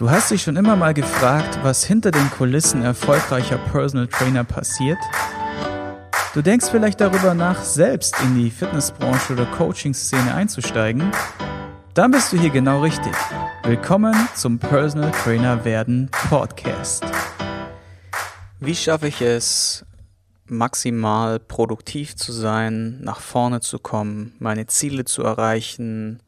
Du hast dich schon immer mal gefragt, was hinter den Kulissen erfolgreicher Personal Trainer passiert? Du denkst vielleicht darüber nach, selbst in die Fitnessbranche oder Coaching-Szene einzusteigen? Dann bist du hier genau richtig. Willkommen zum Personal Trainer werden Podcast. Wie schaffe ich es, maximal produktiv zu sein, nach vorne zu kommen, meine Ziele zu erreichen,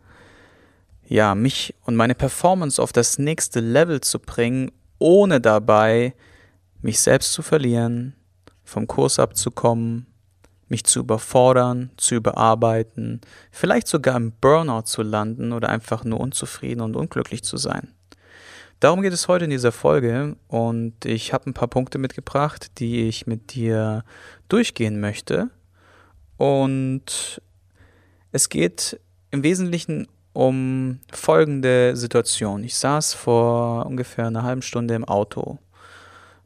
ja, mich und meine Performance auf das nächste Level zu bringen, ohne dabei mich selbst zu verlieren, vom Kurs abzukommen, mich zu überfordern, zu überarbeiten, vielleicht sogar im Burnout zu landen oder einfach nur unzufrieden und unglücklich zu sein. Darum geht es heute in dieser Folge und ich habe ein paar Punkte mitgebracht, die ich mit dir durchgehen möchte. Und es geht im Wesentlichen um folgende Situation. Ich saß vor ungefähr einer halben Stunde im Auto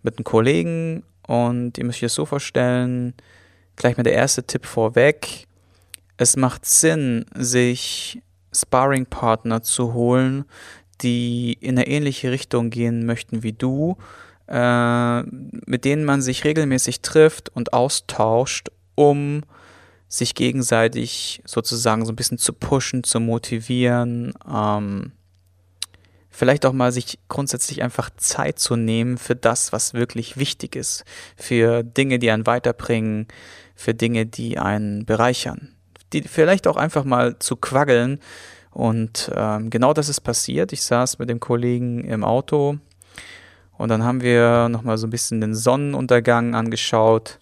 mit einem Kollegen und ihr müsst euch das so vorstellen, gleich mal der erste Tipp vorweg. Es macht Sinn, sich Sparring-Partner zu holen, die in eine ähnliche Richtung gehen möchten wie du, äh, mit denen man sich regelmäßig trifft und austauscht, um sich gegenseitig sozusagen so ein bisschen zu pushen, zu motivieren, ähm, vielleicht auch mal sich grundsätzlich einfach Zeit zu nehmen für das, was wirklich wichtig ist, für Dinge, die einen weiterbringen, für Dinge, die einen bereichern, die vielleicht auch einfach mal zu quaggeln. Und ähm, genau das ist passiert. Ich saß mit dem Kollegen im Auto und dann haben wir nochmal so ein bisschen den Sonnenuntergang angeschaut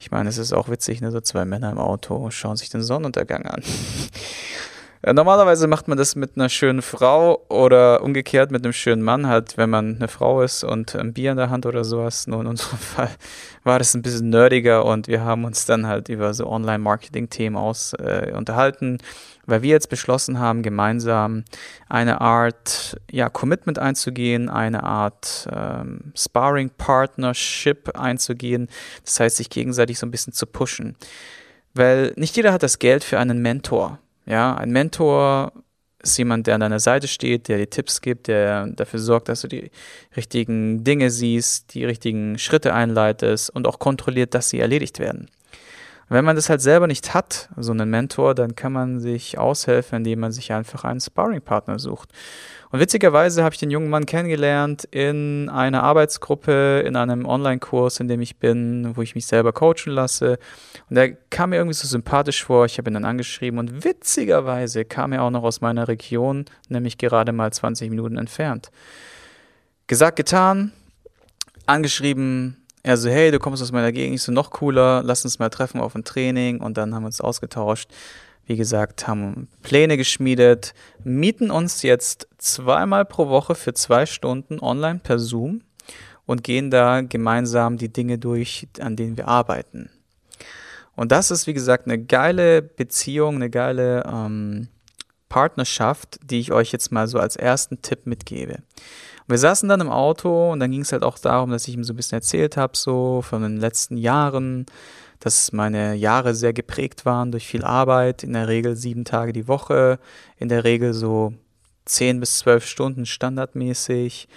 ich meine, es ist auch witzig, ne? so zwei Männer im Auto schauen sich den Sonnenuntergang an. Ja, normalerweise macht man das mit einer schönen Frau oder umgekehrt mit einem schönen Mann, halt, wenn man eine Frau ist und ein Bier in der Hand oder sowas. Nur in unserem Fall war das ein bisschen nerdiger und wir haben uns dann halt über so Online-Marketing-Themen aus äh, unterhalten weil wir jetzt beschlossen haben, gemeinsam eine Art ja, Commitment einzugehen, eine Art ähm, Sparring-Partnership einzugehen. Das heißt, sich gegenseitig so ein bisschen zu pushen. Weil nicht jeder hat das Geld für einen Mentor. Ja, ein Mentor ist jemand, der an deiner Seite steht, der dir Tipps gibt, der dafür sorgt, dass du die richtigen Dinge siehst, die richtigen Schritte einleitest und auch kontrolliert, dass sie erledigt werden wenn man das halt selber nicht hat, so einen Mentor, dann kann man sich aushelfen, indem man sich einfach einen Sparringpartner sucht. Und witzigerweise habe ich den jungen Mann kennengelernt in einer Arbeitsgruppe, in einem Online-Kurs, in dem ich bin, wo ich mich selber coachen lasse. Und er kam mir irgendwie so sympathisch vor. Ich habe ihn dann angeschrieben und witzigerweise kam er auch noch aus meiner Region, nämlich gerade mal 20 Minuten entfernt. Gesagt, getan, angeschrieben, er so, hey, du kommst aus meiner Gegend, ich so, noch cooler, lass uns mal treffen auf ein Training und dann haben wir uns ausgetauscht. Wie gesagt, haben Pläne geschmiedet, mieten uns jetzt zweimal pro Woche für zwei Stunden online per Zoom und gehen da gemeinsam die Dinge durch, an denen wir arbeiten. Und das ist, wie gesagt, eine geile Beziehung, eine geile ähm, Partnerschaft, die ich euch jetzt mal so als ersten Tipp mitgebe wir saßen dann im Auto und dann ging es halt auch darum, dass ich ihm so ein bisschen erzählt habe, so von den letzten Jahren, dass meine Jahre sehr geprägt waren durch viel Arbeit, in der Regel sieben Tage die Woche, in der Regel so zehn bis zwölf Stunden standardmäßig.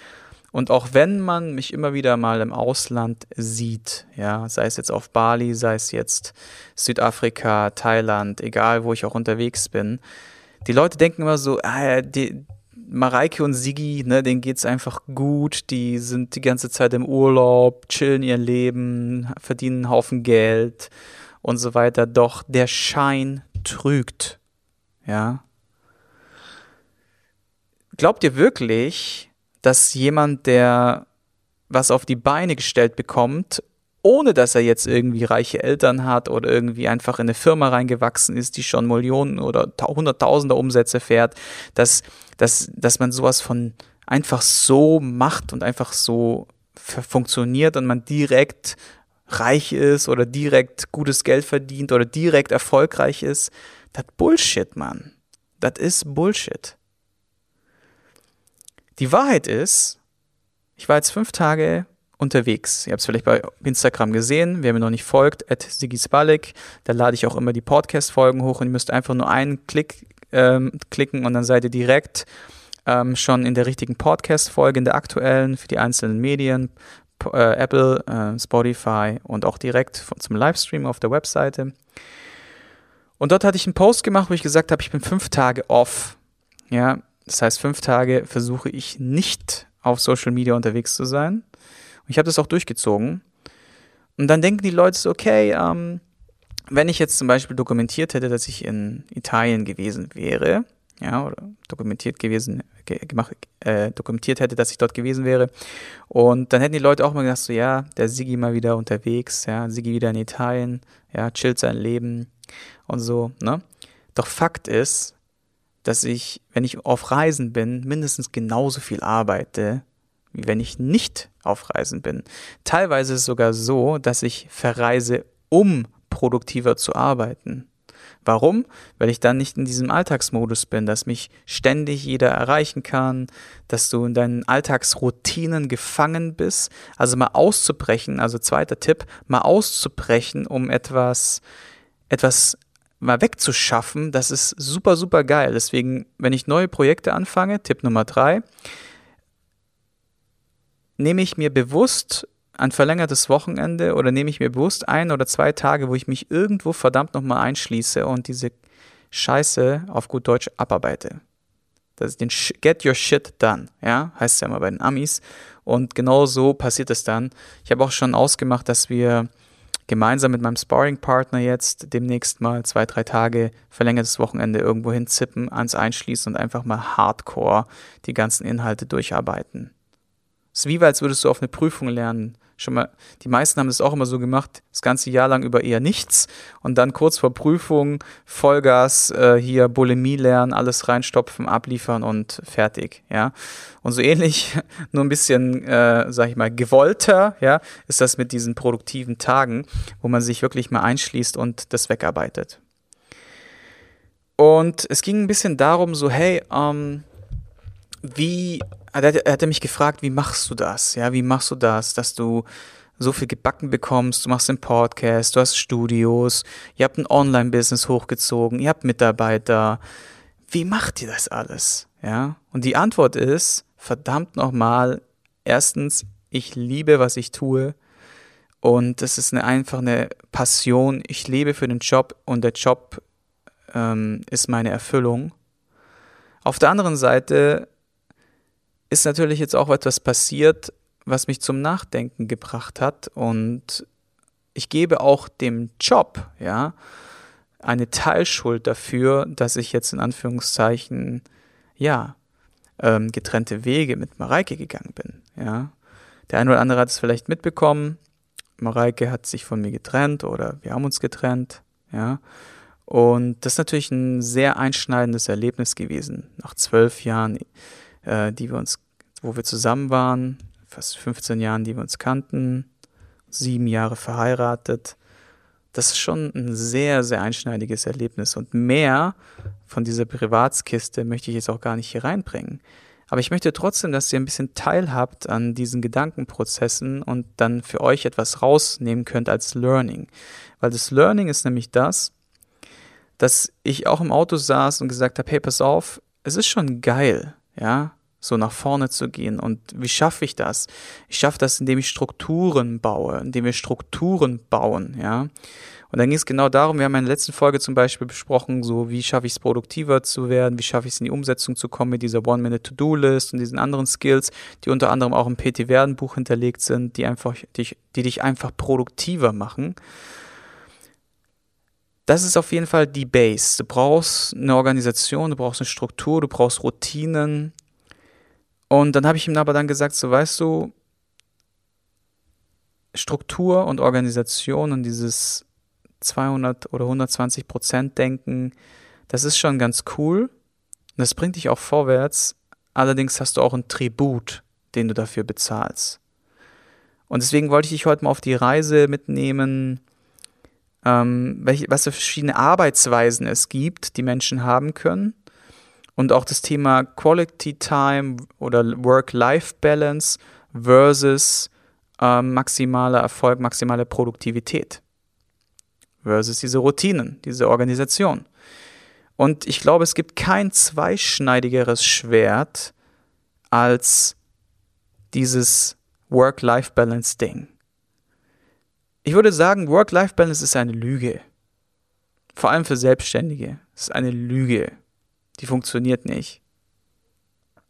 Und auch wenn man mich immer wieder mal im Ausland sieht, ja, sei es jetzt auf Bali, sei es jetzt Südafrika, Thailand, egal wo ich auch unterwegs bin, die Leute denken immer so, ah, die, Mareike und Sigi, ne, denen geht's einfach gut. Die sind die ganze Zeit im Urlaub, chillen ihr Leben, verdienen einen Haufen Geld und so weiter. Doch der Schein trügt. Ja. Glaubt ihr wirklich, dass jemand, der was auf die Beine gestellt bekommt ohne dass er jetzt irgendwie reiche Eltern hat oder irgendwie einfach in eine Firma reingewachsen ist, die schon Millionen oder Hunderttausender Umsätze fährt, dass, dass, dass man sowas von einfach so macht und einfach so funktioniert und man direkt reich ist oder direkt gutes Geld verdient oder direkt erfolgreich ist, das Bullshit, Mann. Das ist Bullshit. Die Wahrheit ist, ich war jetzt fünf Tage unterwegs. Ihr habt es vielleicht bei Instagram gesehen, wer mir noch nicht folgt, at Spalik, da lade ich auch immer die Podcast-Folgen hoch und ihr müsst einfach nur einen Klick ähm, klicken und dann seid ihr direkt ähm, schon in der richtigen Podcast-Folge, in der aktuellen für die einzelnen Medien, äh, Apple, äh, Spotify und auch direkt von, zum Livestream auf der Webseite. Und dort hatte ich einen Post gemacht, wo ich gesagt habe, ich bin fünf Tage off. Ja, das heißt, fünf Tage versuche ich nicht auf Social Media unterwegs zu sein. Und ich habe das auch durchgezogen. Und dann denken die Leute so, okay, ähm, wenn ich jetzt zum Beispiel dokumentiert hätte, dass ich in Italien gewesen wäre, ja, oder dokumentiert gewesen, gemacht, äh, dokumentiert hätte, dass ich dort gewesen wäre. Und dann hätten die Leute auch mal gedacht, so, ja, der Sigi mal wieder unterwegs, ja, Sigi wieder in Italien, ja, chillt sein Leben und so, ne? Doch Fakt ist, dass ich, wenn ich auf Reisen bin, mindestens genauso viel arbeite, wie wenn ich nicht auf Reisen bin. Teilweise ist es sogar so, dass ich verreise, um produktiver zu arbeiten. Warum? Weil ich dann nicht in diesem Alltagsmodus bin, dass mich ständig jeder erreichen kann, dass du in deinen Alltagsroutinen gefangen bist. Also mal auszubrechen, also zweiter Tipp, mal auszubrechen, um etwas, etwas mal wegzuschaffen, das ist super, super geil. Deswegen, wenn ich neue Projekte anfange, Tipp Nummer drei, nehme ich mir bewusst ein verlängertes Wochenende oder nehme ich mir bewusst ein oder zwei Tage, wo ich mich irgendwo verdammt nochmal einschließe und diese Scheiße auf gut Deutsch abarbeite. Das ist den Sh Get Your Shit Done, ja, heißt es ja immer bei den Amis. Und genau so passiert es dann. Ich habe auch schon ausgemacht, dass wir gemeinsam mit meinem Sparring-Partner jetzt demnächst mal zwei, drei Tage verlängertes Wochenende irgendwo hinzippen, ans Einschließen und einfach mal hardcore die ganzen Inhalte durcharbeiten. Es ist wie, als würdest du auf eine Prüfung lernen schon mal, die meisten haben das auch immer so gemacht, das ganze Jahr lang über eher nichts und dann kurz vor Prüfung Vollgas äh, hier Bulimie lernen, alles reinstopfen, abliefern und fertig, ja. Und so ähnlich, nur ein bisschen, äh, sag ich mal, gewollter, ja, ist das mit diesen produktiven Tagen, wo man sich wirklich mal einschließt und das wegarbeitet. Und es ging ein bisschen darum, so, hey, ähm, wie er hatte mich gefragt, wie machst du das? Ja, wie machst du das, dass du so viel gebacken bekommst, du machst den Podcast, du hast Studios, ihr habt ein Online-Business hochgezogen, ihr habt Mitarbeiter. Wie macht ihr das alles? Ja? Und die Antwort ist, verdammt nochmal, erstens, ich liebe, was ich tue. Und das ist eine, einfach eine Passion. Ich lebe für den Job und der Job ähm, ist meine Erfüllung. Auf der anderen Seite ist natürlich jetzt auch etwas passiert, was mich zum Nachdenken gebracht hat und ich gebe auch dem Job, ja, eine Teilschuld dafür, dass ich jetzt in Anführungszeichen, ja, ähm, getrennte Wege mit Mareike gegangen bin, ja. Der eine oder andere hat es vielleicht mitbekommen. Mareike hat sich von mir getrennt oder wir haben uns getrennt, ja. Und das ist natürlich ein sehr einschneidendes Erlebnis gewesen. Nach zwölf Jahren äh, die wir uns, wo wir zusammen waren, fast 15 Jahren, die wir uns kannten, sieben Jahre verheiratet. Das ist schon ein sehr, sehr einschneidiges Erlebnis. Und mehr von dieser Privatskiste möchte ich jetzt auch gar nicht hier reinbringen. Aber ich möchte trotzdem, dass ihr ein bisschen teilhabt an diesen Gedankenprozessen und dann für euch etwas rausnehmen könnt als Learning. Weil das Learning ist nämlich das, dass ich auch im Auto saß und gesagt habe, hey, pass auf, es ist schon geil, ja, so nach vorne zu gehen. Und wie schaffe ich das? Ich schaffe das, indem ich Strukturen baue, indem wir Strukturen bauen, ja. Und dann ging es genau darum, wir haben in der letzten Folge zum Beispiel besprochen, so wie schaffe ich es produktiver zu werden, wie schaffe ich es in die Umsetzung zu kommen mit dieser One-Minute-To-Do-List und diesen anderen Skills, die unter anderem auch im PT Werden Buch hinterlegt sind, die einfach, die, die dich einfach produktiver machen. Das ist auf jeden Fall die Base. Du brauchst eine Organisation, du brauchst eine Struktur, du brauchst Routinen, und dann habe ich ihm aber dann gesagt, so weißt du, Struktur und Organisation und dieses 200 oder 120 Prozent Denken, das ist schon ganz cool. Das bringt dich auch vorwärts. Allerdings hast du auch einen Tribut, den du dafür bezahlst. Und deswegen wollte ich dich heute mal auf die Reise mitnehmen, ähm, welche, was für verschiedene Arbeitsweisen es gibt, die Menschen haben können und auch das Thema Quality Time oder Work-Life-Balance versus äh, maximaler Erfolg, maximale Produktivität versus diese Routinen, diese Organisation. Und ich glaube, es gibt kein zweischneidigeres Schwert als dieses Work-Life-Balance-Ding. Ich würde sagen, Work-Life-Balance ist eine Lüge. Vor allem für Selbstständige. Es ist eine Lüge. Die funktioniert nicht.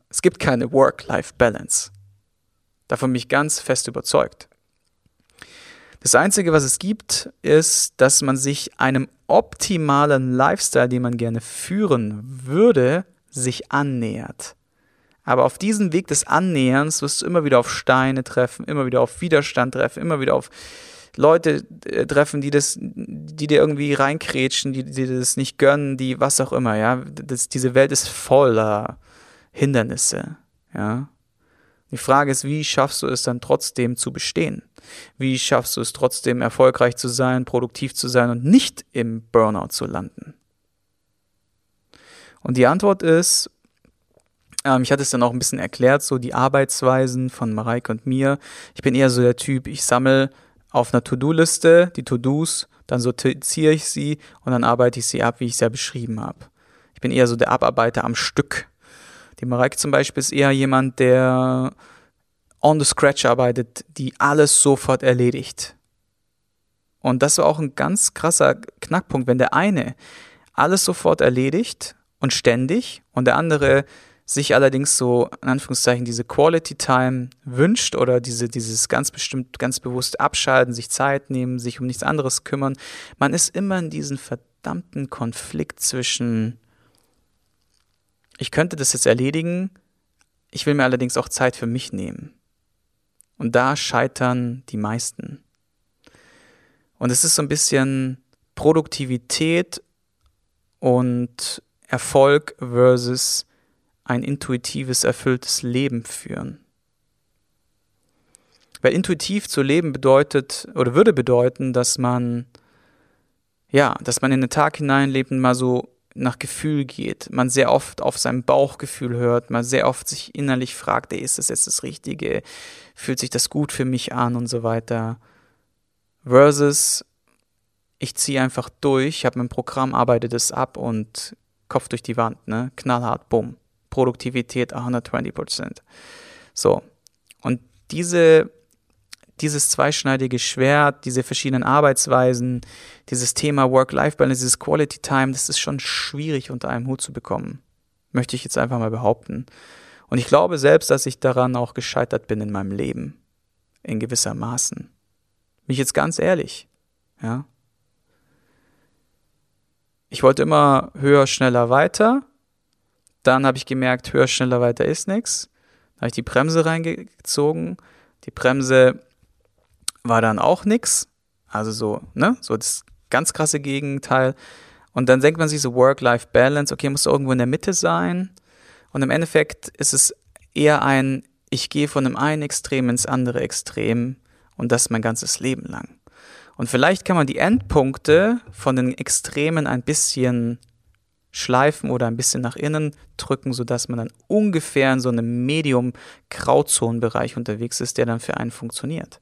Es gibt keine Work-Life-Balance. Davon bin ich ganz fest überzeugt. Das Einzige, was es gibt, ist, dass man sich einem optimalen Lifestyle, den man gerne führen würde, sich annähert. Aber auf diesem Weg des Annäherns wirst du immer wieder auf Steine treffen, immer wieder auf Widerstand treffen, immer wieder auf Leute äh, treffen, die das, die dir irgendwie reinkrätschen, die, dir das nicht gönnen, die was auch immer, ja. Das, diese Welt ist voller Hindernisse, ja. Die Frage ist, wie schaffst du es dann trotzdem zu bestehen? Wie schaffst du es trotzdem erfolgreich zu sein, produktiv zu sein und nicht im Burnout zu landen? Und die Antwort ist, ähm, ich hatte es dann auch ein bisschen erklärt, so die Arbeitsweisen von Mareike und mir. Ich bin eher so der Typ, ich sammle auf einer To-Do-Liste die To-Dos, dann sortiere ich sie und dann arbeite ich sie ab, wie ich es ja beschrieben habe. Ich bin eher so der Abarbeiter am Stück. Die Mareike zum Beispiel ist eher jemand, der on the scratch arbeitet, die alles sofort erledigt. Und das war auch ein ganz krasser Knackpunkt, wenn der eine alles sofort erledigt und ständig und der andere sich allerdings so, in Anführungszeichen, diese Quality Time wünscht oder diese, dieses ganz bestimmt, ganz bewusst abschalten, sich Zeit nehmen, sich um nichts anderes kümmern, man ist immer in diesem verdammten Konflikt zwischen, ich könnte das jetzt erledigen, ich will mir allerdings auch Zeit für mich nehmen. Und da scheitern die meisten. Und es ist so ein bisschen Produktivität und Erfolg versus ein intuitives, erfülltes Leben führen. Weil intuitiv zu leben bedeutet oder würde bedeuten, dass man ja, dass man in den Tag hineinlebt und mal so nach Gefühl geht, man sehr oft auf sein Bauchgefühl hört, man sehr oft sich innerlich fragt, ey, ist das jetzt das Richtige? Fühlt sich das gut für mich an und so weiter? Versus ich ziehe einfach durch, habe mein Programm, arbeite das ab und Kopf durch die Wand, ne? Knallhart, bumm. Produktivität 120 Prozent. So. Und diese, dieses zweischneidige Schwert, diese verschiedenen Arbeitsweisen, dieses Thema Work-Life-Balance, dieses Quality Time, das ist schon schwierig unter einem Hut zu bekommen. Möchte ich jetzt einfach mal behaupten. Und ich glaube selbst, dass ich daran auch gescheitert bin in meinem Leben. In gewisser Maßen. Bin ich jetzt ganz ehrlich. Ja. Ich wollte immer höher, schneller, weiter. Dann habe ich gemerkt, höher, schneller, weiter ist nichts. Dann habe ich die Bremse reingezogen. Die Bremse war dann auch nichts. Also so, ne? So das ganz krasse Gegenteil. Und dann denkt man sich so Work-Life-Balance, okay, muss irgendwo in der Mitte sein. Und im Endeffekt ist es eher ein, ich gehe von dem einen Extrem ins andere Extrem und das mein ganzes Leben lang. Und vielleicht kann man die Endpunkte von den Extremen ein bisschen schleifen oder ein bisschen nach innen drücken, sodass man dann ungefähr in so einem Medium-Grauzonenbereich unterwegs ist, der dann für einen funktioniert.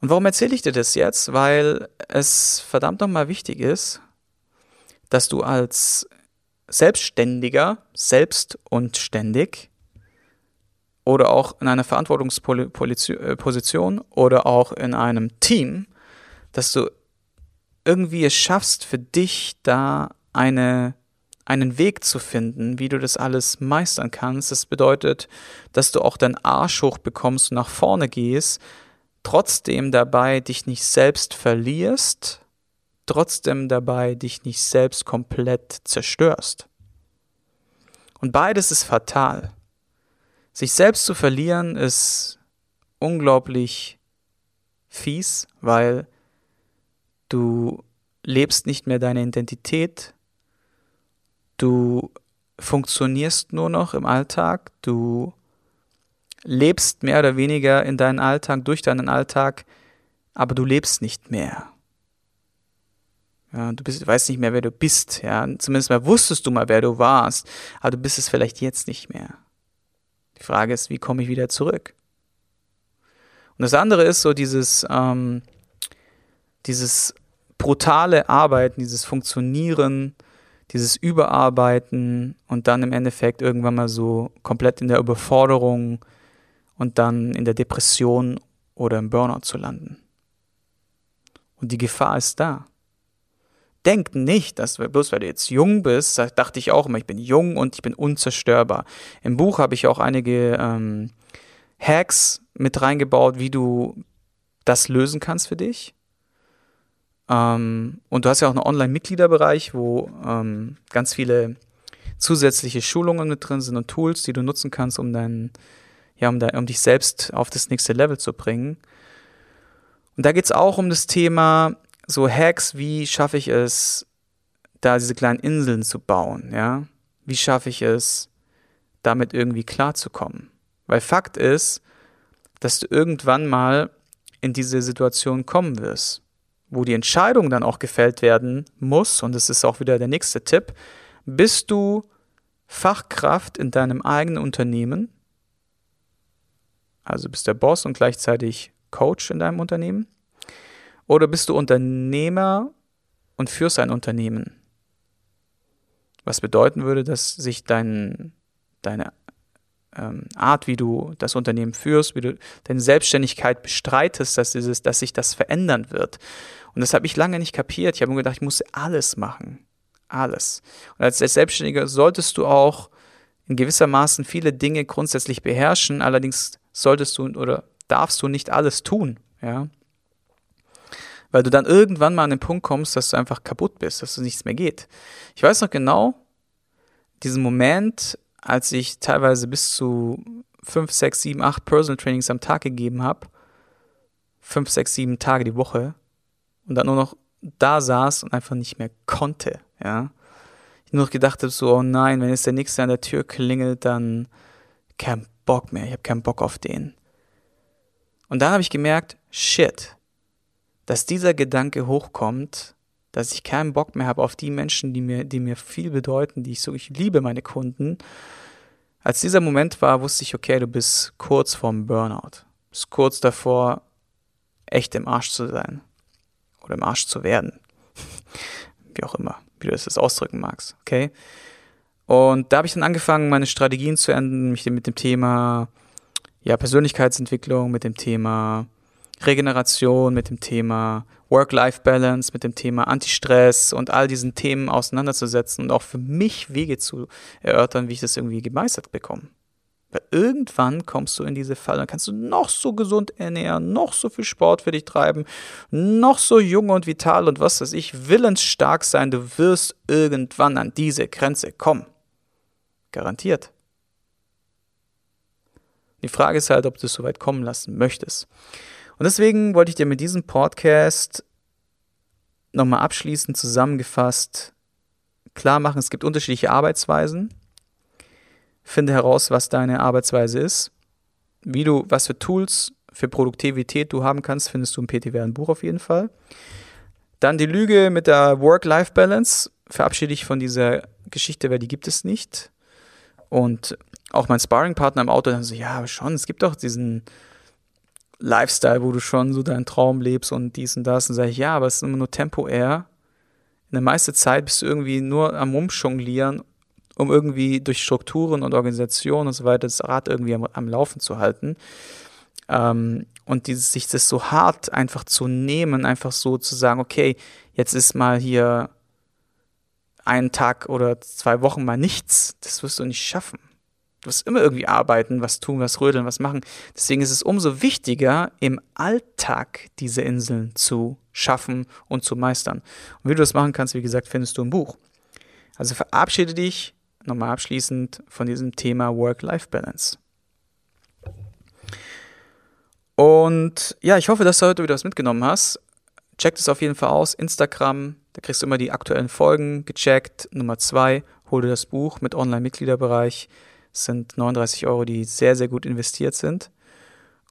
Und warum erzähle ich dir das jetzt? Weil es verdammt nochmal wichtig ist, dass du als Selbstständiger, selbst und ständig oder auch in einer Verantwortungsposition oder auch in einem Team, dass du irgendwie es schaffst, für dich da eine, einen Weg zu finden, wie du das alles meistern kannst. Das bedeutet, dass du auch deinen Arsch hoch bekommst und nach vorne gehst, trotzdem dabei dich nicht selbst verlierst, trotzdem dabei dich nicht selbst komplett zerstörst. Und beides ist fatal. Sich selbst zu verlieren ist unglaublich fies, weil du lebst nicht mehr deine Identität, du funktionierst nur noch im Alltag, du lebst mehr oder weniger in deinen Alltag, durch deinen Alltag, aber du lebst nicht mehr. Ja, du bist, weißt nicht mehr, wer du bist. Ja, zumindest mal wusstest du mal, wer du warst, aber du bist es vielleicht jetzt nicht mehr. Die Frage ist, wie komme ich wieder zurück? Und das andere ist so dieses, ähm, dieses brutale Arbeiten, dieses Funktionieren dieses Überarbeiten und dann im Endeffekt irgendwann mal so komplett in der Überforderung und dann in der Depression oder im Burnout zu landen. Und die Gefahr ist da. Denk nicht, dass bloß weil du jetzt jung bist, dachte ich auch immer, ich bin jung und ich bin unzerstörbar. Im Buch habe ich auch einige ähm, Hacks mit reingebaut, wie du das lösen kannst für dich. Ähm, und du hast ja auch einen Online-Mitgliederbereich, wo ähm, ganz viele zusätzliche Schulungen mit drin sind und Tools, die du nutzen kannst, um dein, ja, um, dein, um dich selbst auf das nächste Level zu bringen. Und da geht es auch um das Thema so Hacks, wie schaffe ich es, da diese kleinen Inseln zu bauen, ja? Wie schaffe ich es, damit irgendwie klarzukommen? Weil Fakt ist, dass du irgendwann mal in diese Situation kommen wirst wo die Entscheidung dann auch gefällt werden muss, und das ist auch wieder der nächste Tipp, bist du Fachkraft in deinem eigenen Unternehmen, also bist der Boss und gleichzeitig Coach in deinem Unternehmen, oder bist du Unternehmer und führst ein Unternehmen? Was bedeuten würde, dass sich dein, deine ähm, Art, wie du das Unternehmen führst, wie du deine Selbstständigkeit bestreitest, dass, dieses, dass sich das verändern wird. Und das habe ich lange nicht kapiert. Ich habe mir gedacht, ich muss alles machen. Alles. Und als Selbstständiger solltest du auch in gewissermaßen viele Dinge grundsätzlich beherrschen. Allerdings solltest du oder darfst du nicht alles tun. Ja. Weil du dann irgendwann mal an den Punkt kommst, dass du einfach kaputt bist, dass du nichts mehr geht. Ich weiß noch genau, diesen Moment, als ich teilweise bis zu 5, 6, 7, 8 Personal Trainings am Tag gegeben habe, 5, 6, 7 Tage die Woche und dann nur noch da saß und einfach nicht mehr konnte, ja. Ich nur noch gedacht habe, so, oh nein, wenn jetzt der Nächste an der Tür klingelt, dann kein Bock mehr, ich habe keinen Bock auf den. Und dann habe ich gemerkt, shit, dass dieser Gedanke hochkommt, dass ich keinen Bock mehr habe auf die Menschen, die mir, die mir viel bedeuten, die ich so, ich liebe meine Kunden. Als dieser Moment war, wusste ich, okay, du bist kurz vorm Burnout. Du bist kurz davor, echt im Arsch zu sein. Oder im Arsch zu werden. wie auch immer, wie du es ausdrücken magst, okay? Und da habe ich dann angefangen, meine Strategien zu ändern, mich mit dem Thema ja, Persönlichkeitsentwicklung, mit dem Thema Regeneration, mit dem Thema Work-Life-Balance, mit dem Thema Anti-Stress und all diesen Themen auseinanderzusetzen und auch für mich Wege zu erörtern, wie ich das irgendwie gemeistert bekomme. Weil irgendwann kommst du in diese Falle, dann kannst du noch so gesund ernähren, noch so viel Sport für dich treiben, noch so jung und vital und was weiß ich, willensstark sein, du wirst irgendwann an diese Grenze kommen. Garantiert. Die Frage ist halt, ob du es so weit kommen lassen möchtest. Und deswegen wollte ich dir mit diesem Podcast nochmal abschließend zusammengefasst klar machen, es gibt unterschiedliche Arbeitsweisen. Finde heraus, was deine Arbeitsweise ist. Wie du, was für Tools für Produktivität du haben kannst, findest du im PTW Buch auf jeden Fall. Dann die Lüge mit der Work-Life-Balance. Verabschiede dich von dieser Geschichte, weil die gibt es nicht. Und auch mein Sparring-Partner im Auto dann so, ja, schon, es gibt doch diesen Lifestyle, wo du schon so deinen Traum lebst und dies und das. Und sage ich, ja, aber es ist immer nur temporär. In der meisten Zeit bist du irgendwie nur am Rumjonglieren, um irgendwie durch Strukturen und Organisationen und so weiter das Rad irgendwie am, am Laufen zu halten. Ähm, und dieses, sich das so hart einfach zu nehmen, einfach so zu sagen, okay, jetzt ist mal hier einen Tag oder zwei Wochen mal nichts, das wirst du nicht schaffen. Du wirst immer irgendwie arbeiten, was tun, was rödeln, was machen. Deswegen ist es umso wichtiger, im Alltag diese Inseln zu schaffen und zu meistern. Und wie du das machen kannst, wie gesagt, findest du im Buch. Also verabschiede dich nochmal abschließend von diesem Thema Work-Life-Balance. Und ja, ich hoffe, dass du heute wieder was mitgenommen hast. Check das auf jeden Fall aus. Instagram, da kriegst du immer die aktuellen Folgen gecheckt. Nummer zwei, hol dir das Buch mit Online-Mitgliederbereich. Das sind 39 Euro, die sehr, sehr gut investiert sind.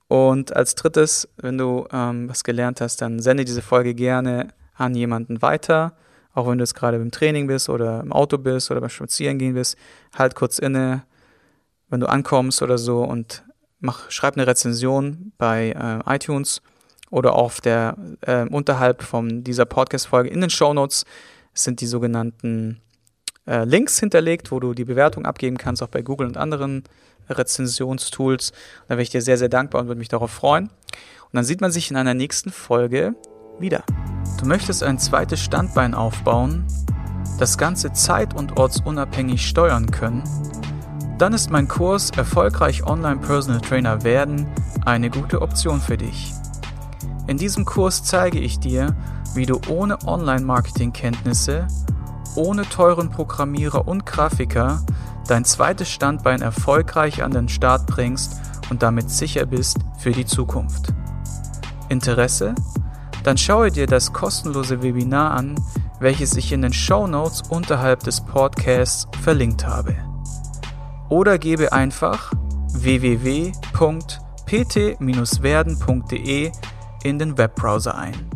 Und als drittes, wenn du ähm, was gelernt hast, dann sende diese Folge gerne an jemanden weiter. Auch wenn du jetzt gerade beim Training bist oder im Auto bist oder beim Spazierengehen bist, halt kurz inne, wenn du ankommst oder so und mach, schreib eine Rezension bei äh, iTunes oder auf der äh, unterhalb von dieser Podcast-Folge in den Show Notes sind die sogenannten äh, Links hinterlegt, wo du die Bewertung abgeben kannst, auch bei Google und anderen Rezensionstools. Da wäre ich dir sehr, sehr dankbar und würde mich darauf freuen. Und dann sieht man sich in einer nächsten Folge wieder. Du möchtest ein zweites Standbein aufbauen, das Ganze zeit- und ortsunabhängig steuern können, dann ist mein Kurs Erfolgreich Online Personal Trainer werden eine gute Option für dich. In diesem Kurs zeige ich dir, wie du ohne Online-Marketing-Kenntnisse, ohne teuren Programmierer und Grafiker dein zweites Standbein erfolgreich an den Start bringst und damit sicher bist für die Zukunft. Interesse? Dann schaue dir das kostenlose Webinar an, welches ich in den Show Notes unterhalb des Podcasts verlinkt habe. Oder gebe einfach www.pt-werden.de in den Webbrowser ein.